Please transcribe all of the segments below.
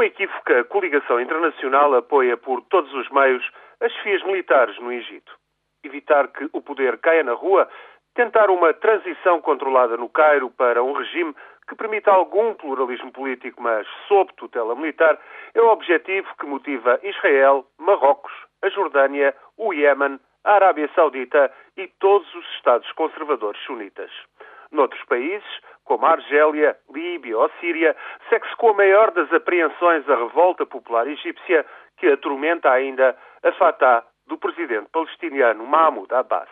Uma equívoca coligação internacional apoia por todos os meios as fias militares no Egito. Evitar que o poder caia na rua, tentar uma transição controlada no Cairo para um regime que permita algum pluralismo político, mas sob tutela militar, é o objetivo que motiva Israel, Marrocos, a Jordânia, o Iémen, a Arábia Saudita e todos os Estados conservadores sunitas. Noutros países, como a Argélia, Líbia ou Síria, segue-se com a maior das apreensões a revolta popular egípcia que atormenta ainda a Fatah do presidente palestiniano Mahmoud Abbas.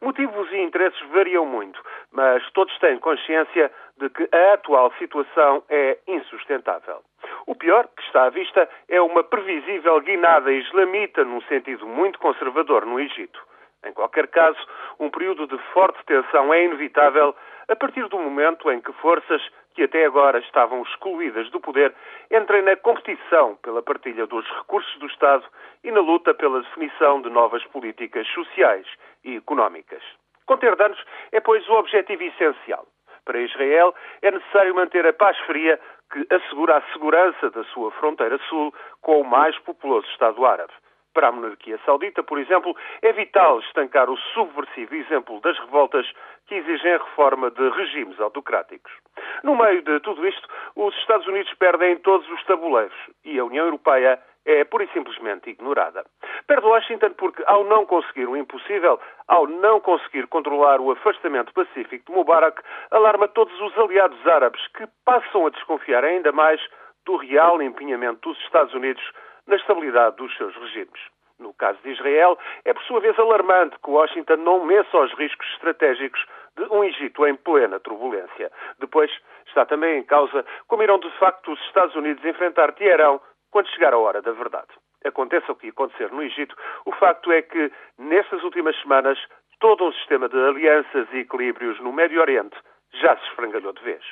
Motivos e interesses variam muito, mas todos têm consciência de que a atual situação é insustentável. O pior, que está à vista, é uma previsível guinada islamita num sentido muito conservador no Egito. Em qualquer caso, um período de forte tensão é inevitável a partir do momento em que forças que até agora estavam excluídas do poder entrem na competição pela partilha dos recursos do Estado e na luta pela definição de novas políticas sociais e económicas. Conter danos é, pois, o objetivo essencial. Para Israel é necessário manter a paz fria que assegura a segurança da sua fronteira sul com o mais populoso Estado árabe. Para a monarquia saudita, por exemplo, é vital estancar o subversivo exemplo das revoltas que exigem a reforma de regimes autocráticos. No meio de tudo isto, os Estados Unidos perdem todos os tabuleiros e a União Europeia é pura e simplesmente ignorada. Perde Washington porque, ao não conseguir o impossível, ao não conseguir controlar o afastamento pacífico de Mubarak, alarma todos os aliados árabes que passam a desconfiar ainda mais do real empenhamento dos Estados Unidos na estabilidade dos seus regimes. No caso de Israel, é por sua vez alarmante que Washington não meça os riscos estratégicos de um Egito em plena turbulência. Depois está também em causa como irão de facto os Estados Unidos enfrentar Teherão quando chegar a hora da verdade. Aconteça o que acontecer no Egito, o facto é que, nestas últimas semanas, todo um sistema de alianças e equilíbrios no Médio Oriente já se esfrangalhou de vez.